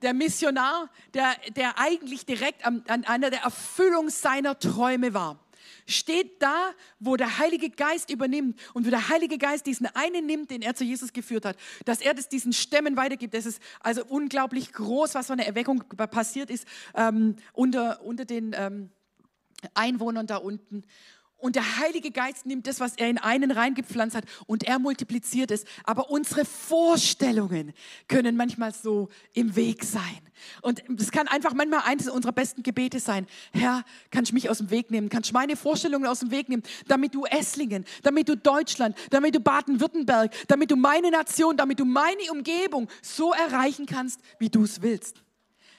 Der Missionar, der, der eigentlich direkt an, an einer der Erfüllung seiner Träume war, steht da, wo der Heilige Geist übernimmt und wo der Heilige Geist diesen einen nimmt, den er zu Jesus geführt hat, dass er das diesen Stämmen weitergibt. Das ist also unglaublich groß, was von der Erweckung passiert ist ähm, unter, unter den ähm, Einwohnern da unten. Und der Heilige Geist nimmt das, was er in einen reingepflanzt hat, und er multipliziert es. Aber unsere Vorstellungen können manchmal so im Weg sein. Und es kann einfach manchmal eines unserer besten Gebete sein. Herr, kannst du mich aus dem Weg nehmen? Kannst du meine Vorstellungen aus dem Weg nehmen, damit du Esslingen, damit du Deutschland, damit du Baden-Württemberg, damit du meine Nation, damit du meine Umgebung so erreichen kannst, wie du es willst.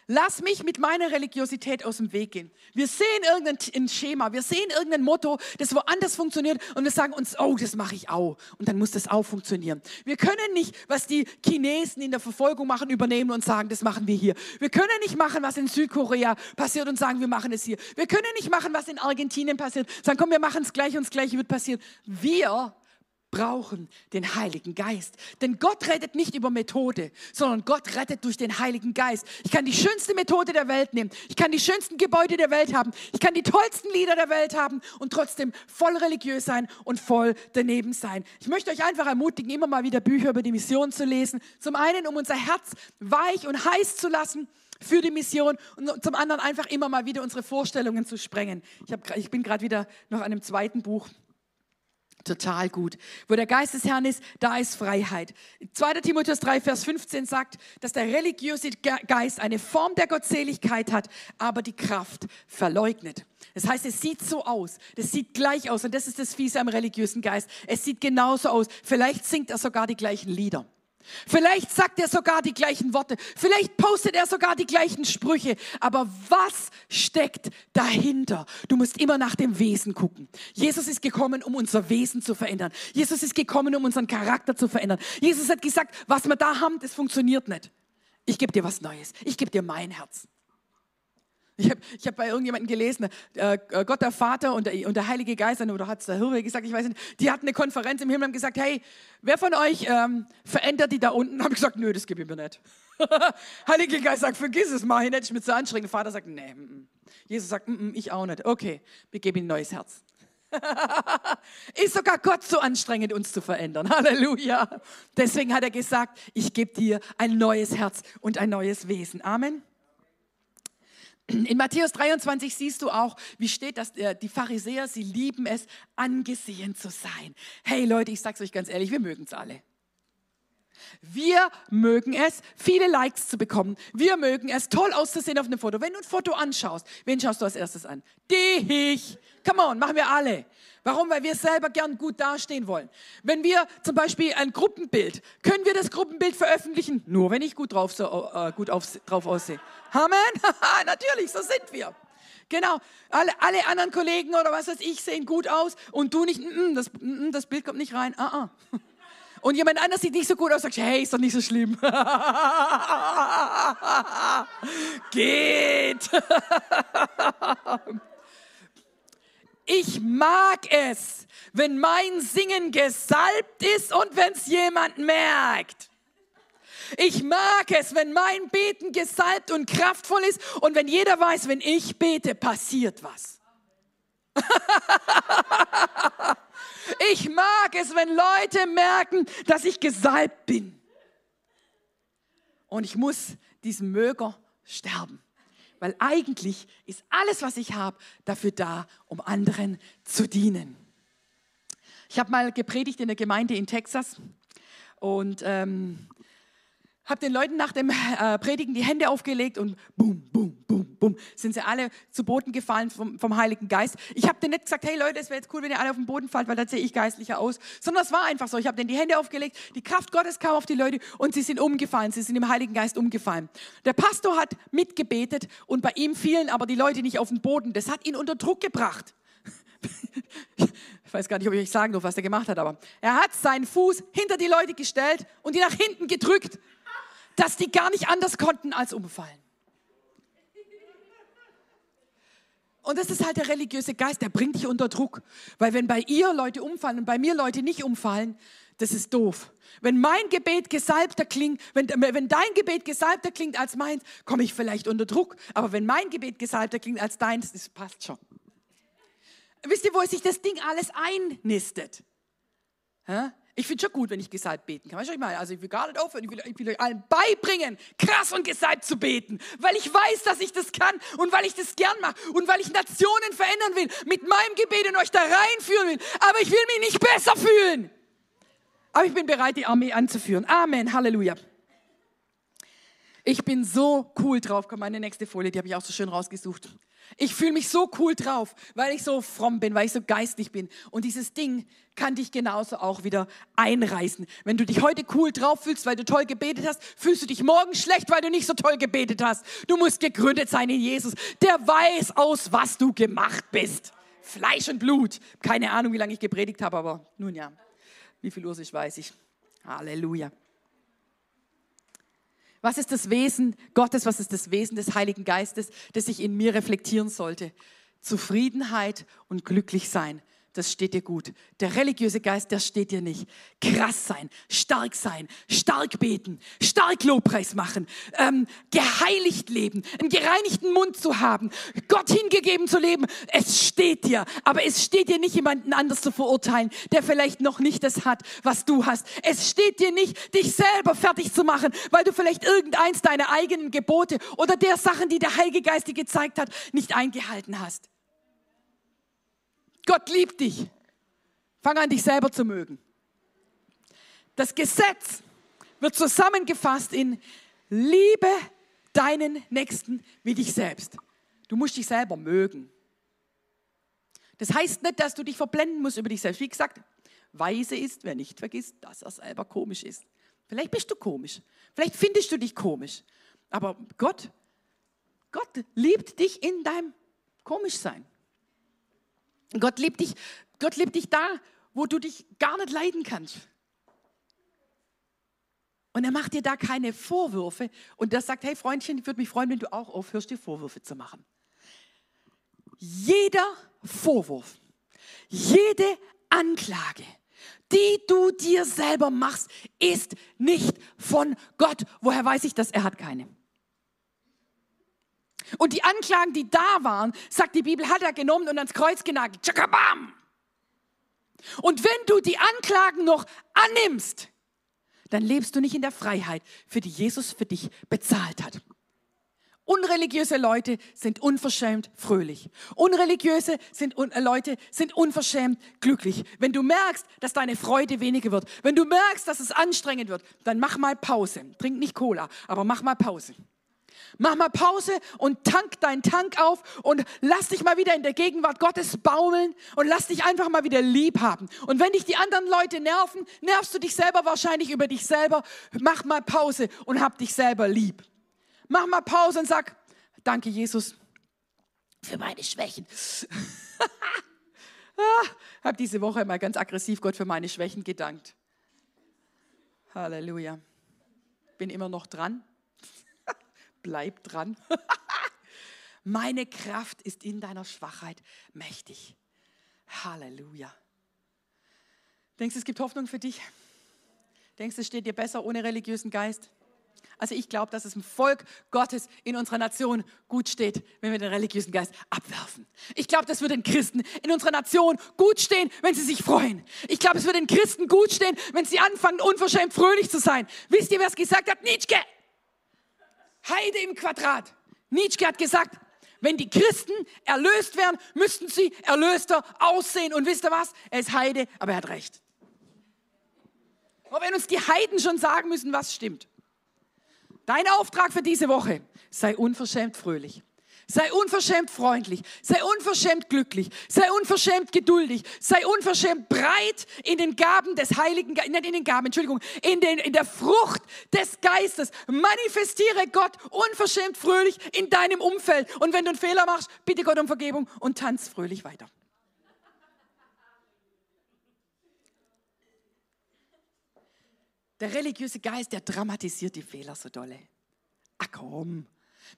Lass mich mit meiner Religiosität aus dem Weg gehen. Wir sehen irgendein Schema, wir sehen irgendein Motto, das woanders funktioniert und wir sagen uns, oh, das mache ich auch. Und dann muss das auch funktionieren. Wir können nicht, was die Chinesen in der Verfolgung machen, übernehmen und sagen, das machen wir hier. Wir können nicht machen, was in Südkorea passiert und sagen, wir machen es hier. Wir können nicht machen, was in Argentinien passiert, sagen, komm, wir machen es gleich und das Gleiche wird passieren. Wir brauchen den Heiligen Geist. Denn Gott rettet nicht über Methode, sondern Gott rettet durch den Heiligen Geist. Ich kann die schönste Methode der Welt nehmen. Ich kann die schönsten Gebäude der Welt haben. Ich kann die tollsten Lieder der Welt haben und trotzdem voll religiös sein und voll daneben sein. Ich möchte euch einfach ermutigen, immer mal wieder Bücher über die Mission zu lesen. Zum einen, um unser Herz weich und heiß zu lassen für die Mission und zum anderen einfach immer mal wieder unsere Vorstellungen zu sprengen. Ich, hab, ich bin gerade wieder noch an einem zweiten Buch Total gut. Wo der Geist des Herrn ist, da ist Freiheit. 2. Timotheus 3, Vers 15 sagt, dass der religiöse Geist eine Form der Gottseligkeit hat, aber die Kraft verleugnet. Das heißt, es sieht so aus, das sieht gleich aus und das ist das Fiese am religiösen Geist. Es sieht genauso aus. Vielleicht singt er sogar die gleichen Lieder. Vielleicht sagt er sogar die gleichen Worte. Vielleicht postet er sogar die gleichen Sprüche. Aber was steckt dahinter? Du musst immer nach dem Wesen gucken. Jesus ist gekommen, um unser Wesen zu verändern. Jesus ist gekommen, um unseren Charakter zu verändern. Jesus hat gesagt, was wir da haben, das funktioniert nicht. Ich gebe dir was Neues. Ich gebe dir mein Herz. Ich habe ich hab bei irgendjemandem gelesen, äh, Gott der Vater und der, und der Heilige Geist, oder hat es der Hirwe gesagt, ich weiß nicht, die hatten eine Konferenz im Himmel und haben gesagt, hey, wer von euch ähm, verändert die da unten? Habe ich gesagt, nö, das gebe ich mir nicht. Heilige Geist sagt, vergiss es, mach ich nicht, ich mit so anstrengend. Vater sagt, nee. M -m. Jesus sagt, m ich auch nicht. Okay, wir geben ihm ein neues Herz. ist sogar Gott so anstrengend, uns zu verändern. Halleluja. Deswegen hat er gesagt, ich gebe dir ein neues Herz und ein neues Wesen. Amen. In Matthäus 23 siehst du auch, wie steht das, äh, die Pharisäer, sie lieben es, angesehen zu sein. Hey Leute, ich sag's euch ganz ehrlich, wir mögen es alle. Wir mögen es, viele Likes zu bekommen. Wir mögen es, toll auszusehen auf einem Foto. Wenn du ein Foto anschaust, wen schaust du als erstes an? Dich. Come on, machen wir alle. Warum? Weil wir selber gern gut dastehen wollen. Wenn wir zum Beispiel ein Gruppenbild, können wir das Gruppenbild veröffentlichen? Nur wenn ich gut drauf, so, äh, gut auf, drauf aussehe. Amen? Natürlich, so sind wir. Genau, alle, alle anderen Kollegen oder was weiß ich sehen gut aus und du nicht, mm, das, mm, das Bild kommt nicht rein. Ah, ah. Und jemand anders sieht nicht so gut aus, sagt, hey, ist doch nicht so schlimm. Geht. Ich mag es, wenn mein Singen gesalbt ist und wenn es jemand merkt. Ich mag es, wenn mein Beten gesalbt und kraftvoll ist und wenn jeder weiß, wenn ich bete, passiert was. ich mag es, wenn Leute merken, dass ich gesalbt bin. Und ich muss diesen Möger sterben. Weil eigentlich ist alles, was ich habe, dafür da, um anderen zu dienen. Ich habe mal gepredigt in der Gemeinde in Texas und ähm, habe den Leuten nach dem äh, Predigen die Hände aufgelegt und boom, boom, boom, boom, sind sie alle zu Boden gefallen vom, vom Heiligen Geist. Ich habe denen nicht gesagt, hey Leute, es wäre jetzt cool, wenn ihr alle auf den Boden fallt, weil dann sehe ich geistlicher aus, sondern es war einfach so. Ich habe denen die Hände aufgelegt, die Kraft Gottes kam auf die Leute und sie sind umgefallen, sie sind im Heiligen Geist umgefallen. Der Pastor hat mitgebetet und bei ihm fielen aber die Leute nicht auf den Boden. Das hat ihn unter Druck gebracht. Ich weiß gar nicht, ob ich euch sagen darf, was er gemacht hat, aber er hat seinen Fuß hinter die Leute gestellt und die nach hinten gedrückt dass die gar nicht anders konnten als umfallen. Und das ist halt der religiöse Geist, der bringt dich unter Druck. Weil wenn bei ihr Leute umfallen und bei mir Leute nicht umfallen, das ist doof. Wenn mein Gebet gesalbter klingt, wenn, wenn dein Gebet gesalbter klingt als meins, komme ich vielleicht unter Druck. Aber wenn mein Gebet gesalbter klingt als deins, das passt schon. Wisst ihr, wo sich das Ding alles einnistet? Hä? Ich finde schon gut, wenn ich gesalbt beten kann. Weißt du, ich meine, also ich will gar nicht aufhören, ich will, ich will, euch allen beibringen, krass und gesalbt zu beten, weil ich weiß, dass ich das kann und weil ich das gern mache und weil ich Nationen verändern will, mit meinem Gebet und euch da reinführen will. Aber ich will mich nicht besser fühlen. Aber ich bin bereit, die Armee anzuführen. Amen, Halleluja. Ich bin so cool drauf. Komm, meine nächste Folie, die habe ich auch so schön rausgesucht. Ich fühle mich so cool drauf, weil ich so fromm bin, weil ich so geistlich bin. Und dieses Ding kann dich genauso auch wieder einreißen. Wenn du dich heute cool drauf fühlst, weil du toll gebetet hast, fühlst du dich morgen schlecht, weil du nicht so toll gebetet hast. Du musst gegründet sein in Jesus. Der weiß aus, was du gemacht bist. Fleisch und Blut. Keine Ahnung, wie lange ich gepredigt habe, aber nun ja, wie viel Uhr ich weiß ich. Halleluja. Was ist das Wesen Gottes? Was ist das Wesen des Heiligen Geistes, das sich in mir reflektieren sollte? Zufriedenheit und glücklich sein das steht dir gut. Der religiöse Geist, der steht dir nicht. Krass sein, stark sein, stark beten, stark Lobpreis machen, ähm, geheiligt leben, einen gereinigten Mund zu haben, Gott hingegeben zu leben. Es steht dir, aber es steht dir nicht, jemanden anders zu verurteilen, der vielleicht noch nicht das hat, was du hast. Es steht dir nicht, dich selber fertig zu machen, weil du vielleicht irgendeins deiner eigenen Gebote oder der Sachen, die der Heilige Geist dir gezeigt hat, nicht eingehalten hast. Gott liebt dich. Fang an, dich selber zu mögen. Das Gesetz wird zusammengefasst in Liebe deinen Nächsten wie dich selbst. Du musst dich selber mögen. Das heißt nicht, dass du dich verblenden musst über dich selbst. Wie gesagt, weise ist, wer nicht vergisst, dass er selber komisch ist. Vielleicht bist du komisch. Vielleicht findest du dich komisch. Aber Gott, Gott liebt dich in deinem Komischsein. Gott liebt dich, Gott liebt dich da, wo du dich gar nicht leiden kannst. Und er macht dir da keine Vorwürfe. Und er sagt, hey Freundchen, ich würde mich freuen, wenn du auch aufhörst, dir Vorwürfe zu machen. Jeder Vorwurf, jede Anklage, die du dir selber machst, ist nicht von Gott. Woher weiß ich das? Er hat keine. Und die Anklagen, die da waren, sagt die Bibel, hat er genommen und ans Kreuz genagelt. Tschakabam! Und wenn du die Anklagen noch annimmst, dann lebst du nicht in der Freiheit, für die Jesus für dich bezahlt hat. Unreligiöse Leute sind unverschämt fröhlich. Unreligiöse sind, un, äh, Leute sind unverschämt glücklich. Wenn du merkst, dass deine Freude weniger wird, wenn du merkst, dass es anstrengend wird, dann mach mal Pause. Trink nicht Cola, aber mach mal Pause. Mach mal Pause und tank deinen Tank auf und lass dich mal wieder in der Gegenwart Gottes baumeln und lass dich einfach mal wieder lieb haben. Und wenn dich die anderen Leute nerven, nervst du dich selber wahrscheinlich über dich selber. Mach mal Pause und hab dich selber lieb. Mach mal Pause und sag, danke Jesus für meine Schwächen. ah, hab diese Woche mal ganz aggressiv Gott für meine Schwächen gedankt. Halleluja. Bin immer noch dran bleib dran. Meine Kraft ist in deiner Schwachheit mächtig. Halleluja. Denkst du, es gibt Hoffnung für dich? Denkst du, es steht dir besser ohne religiösen Geist? Also ich glaube, dass es im Volk Gottes in unserer Nation gut steht, wenn wir den religiösen Geist abwerfen. Ich glaube, das wird den Christen in unserer Nation gut stehen, wenn sie sich freuen. Ich glaube, es wird den Christen gut stehen, wenn sie anfangen, unverschämt fröhlich zu sein. Wisst ihr, wer es gesagt hat? Nietzsche. Heide im Quadrat. Nietzsche hat gesagt, wenn die Christen erlöst werden, müssten sie erlöster aussehen. Und wisst ihr was? Er ist Heide, aber er hat recht. Aber wenn uns die Heiden schon sagen müssen, was stimmt. Dein Auftrag für diese Woche, sei unverschämt fröhlich. Sei unverschämt freundlich, sei unverschämt glücklich, sei unverschämt geduldig, sei unverschämt breit in den Gaben des Heiligen, nicht in den Gaben, Entschuldigung, in, den, in der Frucht des Geistes. Manifestiere Gott unverschämt fröhlich in deinem Umfeld. Und wenn du einen Fehler machst, bitte Gott um Vergebung und tanz fröhlich weiter. Der religiöse Geist, der dramatisiert die Fehler so dolle. Ach komm.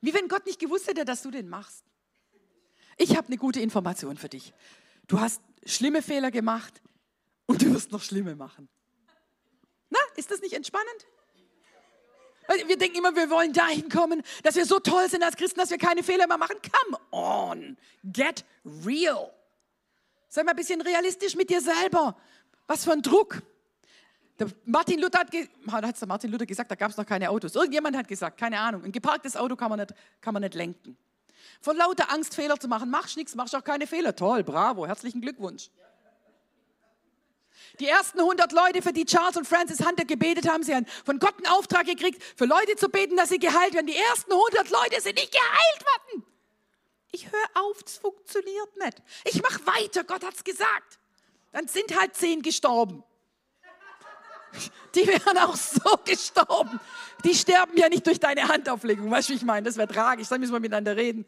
Wie wenn Gott nicht gewusst hätte, dass du den machst. Ich habe eine gute Information für dich. Du hast schlimme Fehler gemacht und du wirst noch schlimme machen. Na, ist das nicht entspannend? Wir denken immer, wir wollen dahin kommen, dass wir so toll sind als Christen, dass wir keine Fehler mehr machen. Come on, get real. Sei mal ein bisschen realistisch mit dir selber. Was für ein Druck. Der Martin Luther hat, hat der Martin Luther gesagt, da gab es noch keine Autos. Irgendjemand hat gesagt, keine Ahnung, ein geparktes Auto kann man nicht, kann man nicht lenken. Von lauter Angst, Fehler zu machen, machst nichts, machst auch keine Fehler. Toll, bravo, herzlichen Glückwunsch. Die ersten 100 Leute, für die Charles und Francis Hunter gebetet haben, sie haben von Gott einen Auftrag gekriegt, für Leute zu beten, dass sie geheilt werden. Die ersten 100 Leute sind nicht geheilt worden. Ich höre auf, es funktioniert nicht. Ich mache weiter, Gott hat es gesagt. Dann sind halt zehn gestorben. Die wären auch so gestorben. Die sterben ja nicht durch deine Handauflegung. Weißt du, wie ich meine? Das wäre tragisch. Dann müssen wir miteinander reden.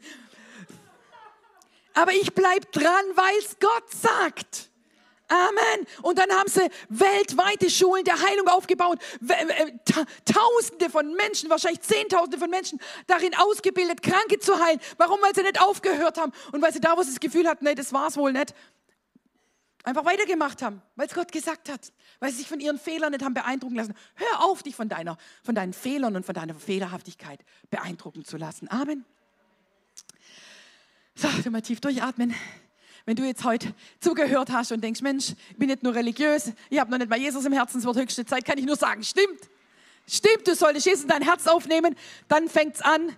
Aber ich bleibe dran, weil es Gott sagt. Amen. Und dann haben sie weltweite Schulen der Heilung aufgebaut. Tausende von Menschen, wahrscheinlich Zehntausende von Menschen darin ausgebildet, Kranke zu heilen. Warum? Weil sie nicht aufgehört haben. Und weil sie da, wo sie das Gefühl hatten, nee, das war es wohl nicht, einfach weitergemacht haben, weil es Gott gesagt hat, weil sie sich von ihren Fehlern nicht haben beeindrucken lassen. Hör auf, dich von, deiner, von deinen Fehlern und von deiner Fehlerhaftigkeit beeindrucken zu lassen. Amen. So, du mal tief durchatmen. Wenn du jetzt heute zugehört hast und denkst, Mensch, ich bin nicht nur religiös, ich habe noch nicht mal Jesus im Herzen, es wird höchste Zeit, kann ich nur sagen, stimmt. Stimmt, du solltest Jesus in dein Herz aufnehmen, dann fängt es an,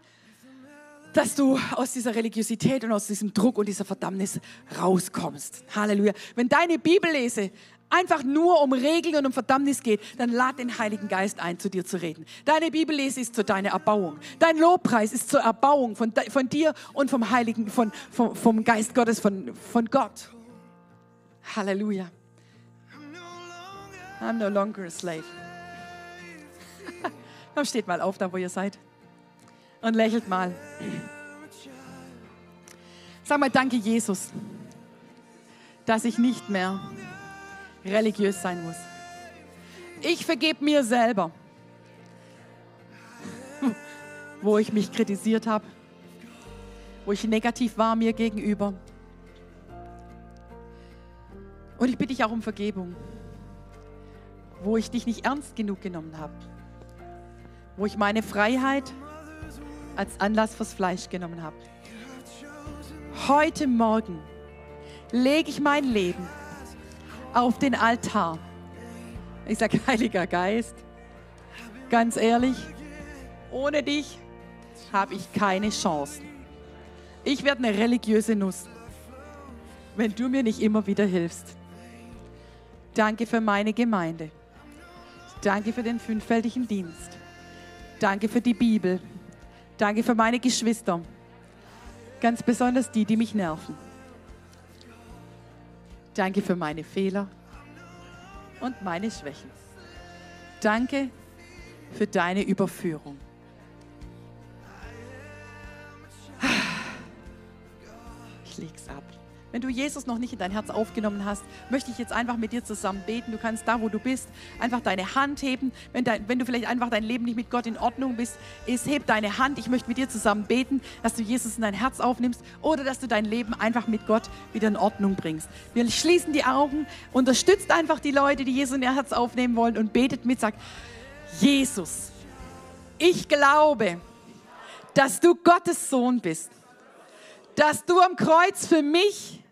dass du aus dieser Religiosität und aus diesem Druck und dieser Verdammnis rauskommst. Halleluja. Wenn deine Bibellese einfach nur um Regeln und um Verdammnis geht, dann lad den Heiligen Geist ein, zu dir zu reden. Deine Bibellese ist zu deiner Erbauung. Dein Lobpreis ist zur Erbauung von, von dir und vom Heiligen, von, vom, vom Geist Gottes, von, von Gott. Halleluja. I'm no longer a slave. Komm, steht mal auf, da wo ihr seid und lächelt mal. Sag mal, danke Jesus, dass ich nicht mehr religiös sein muss. Ich vergebe mir selber, wo ich mich kritisiert habe, wo ich negativ war mir gegenüber. Und ich bitte dich auch um Vergebung, wo ich dich nicht ernst genug genommen habe, wo ich meine Freiheit als Anlass fürs Fleisch genommen habe. Heute Morgen lege ich mein Leben auf den Altar. Ich sage, Heiliger Geist, ganz ehrlich, ohne dich habe ich keine Chance. Ich werde eine religiöse Nuss, wenn du mir nicht immer wieder hilfst. Danke für meine Gemeinde. Danke für den fünffältigen Dienst. Danke für die Bibel. Danke für meine Geschwister. Ganz besonders die, die mich nerven. Danke für meine Fehler und meine Schwächen. Danke für deine Überführung. Ich leg's ab. Wenn du Jesus noch nicht in dein Herz aufgenommen hast, möchte ich jetzt einfach mit dir zusammen beten. Du kannst da, wo du bist, einfach deine Hand heben. Wenn, dein, wenn du vielleicht einfach dein Leben nicht mit Gott in Ordnung bist, ist, heb deine Hand. Ich möchte mit dir zusammen beten, dass du Jesus in dein Herz aufnimmst oder dass du dein Leben einfach mit Gott wieder in Ordnung bringst. Wir schließen die Augen, unterstützt einfach die Leute, die Jesus in ihr Herz aufnehmen wollen und betet mit, sagt, Jesus, ich glaube, dass du Gottes Sohn bist dass du am Kreuz für mich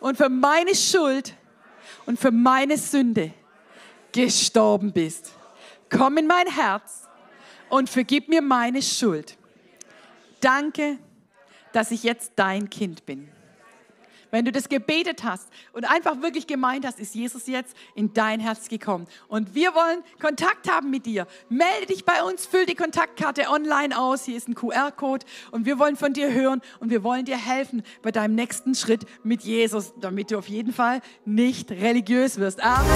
und für meine Schuld und für meine Sünde gestorben bist. Komm in mein Herz und vergib mir meine Schuld. Danke, dass ich jetzt dein Kind bin. Wenn du das gebetet hast und einfach wirklich gemeint hast, ist Jesus jetzt in dein Herz gekommen. Und wir wollen Kontakt haben mit dir. Melde dich bei uns, füll die Kontaktkarte online aus. Hier ist ein QR-Code und wir wollen von dir hören und wir wollen dir helfen bei deinem nächsten Schritt mit Jesus, damit du auf jeden Fall nicht religiös wirst. Amen.